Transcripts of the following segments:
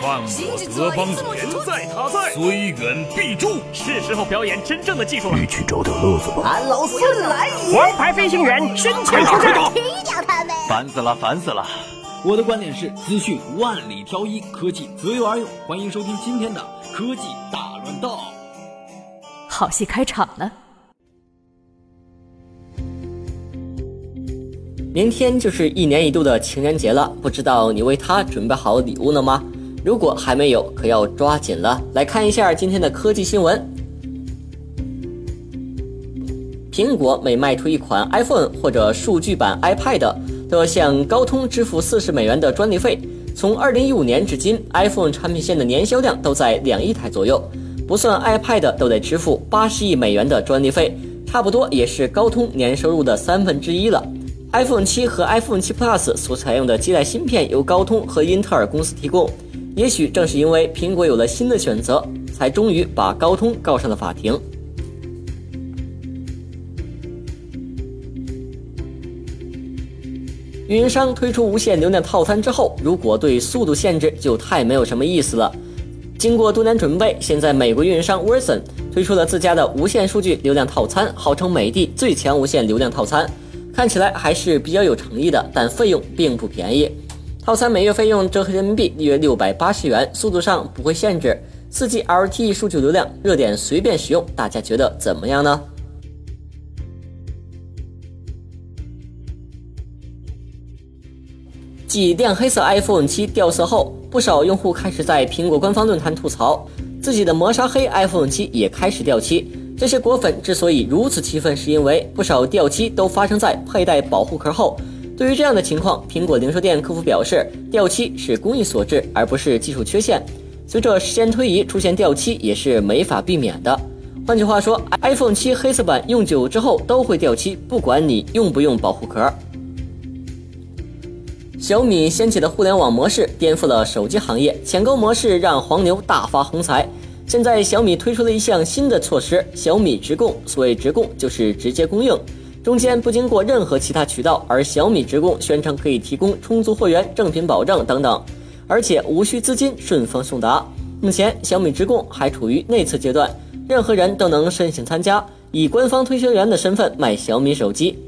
犯我德邦言在他在，虽远必诛。是时候表演真正的技术了。一起找点乐子吧。俺老孙来也！王牌飞行员身前出战，踢掉他们！烦死了，烦死了！我的观点是：资讯万里挑一，科技择优而用。欢迎收听今天的科技大乱斗。好戏开场了。明天就是一年一度的情人节了，不知道你为他准备好礼物了吗？如果还没有，可要抓紧了。来看一下今天的科技新闻。苹果每卖出一款 iPhone 或者数据版 iPad，都要向高通支付四十美元的专利费。从二零一五年至今，iPhone 产品线的年销量都在两亿台左右，不算 iPad 都得支付八十亿美元的专利费，差不多也是高通年收入的三分之一了。iPhone 七和 iPhone 七 Plus 所采用的基带芯片由高通和英特尔公司提供。也许正是因为苹果有了新的选择，才终于把高通告上了法庭。运营商推出无限流量套餐之后，如果对速度限制，就太没有什么意思了。经过多年准备，现在美国运营商 Verizon 推出了自家的无线数据流量套餐，号称美的最强无线流量套餐。看起来还是比较有诚意的，但费用并不便宜。套餐每月费用折合人民币约六百八十元，速度上不会限制，四 G LTE 数据流量，热点随便使用。大家觉得怎么样呢？继亮黑色 iPhone 七掉色后，不少用户开始在苹果官方论坛吐槽，自己的磨砂黑 iPhone 七也开始掉漆。这些果粉之所以如此气愤，是因为不少掉漆都发生在佩戴保护壳后。对于这样的情况，苹果零售店客服表示，掉漆是工艺所致，而不是技术缺陷。随着时间推移，出现掉漆也是没法避免的。换句话说，iPhone 七黑色版用久之后都会掉漆，不管你用不用保护壳。小米掀起的互联网模式颠覆了手机行业，抢购模式让黄牛大发横财。现在小米推出了一项新的措施，小米直供。所谓直供，就是直接供应，中间不经过任何其他渠道。而小米直供宣称可以提供充足货源、正品保障等等，而且无需资金，顺丰送达。目前小米直供还处于内测阶段，任何人都能申请参加，以官方推销员的身份卖小米手机。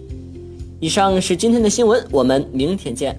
以上是今天的新闻，我们明天见。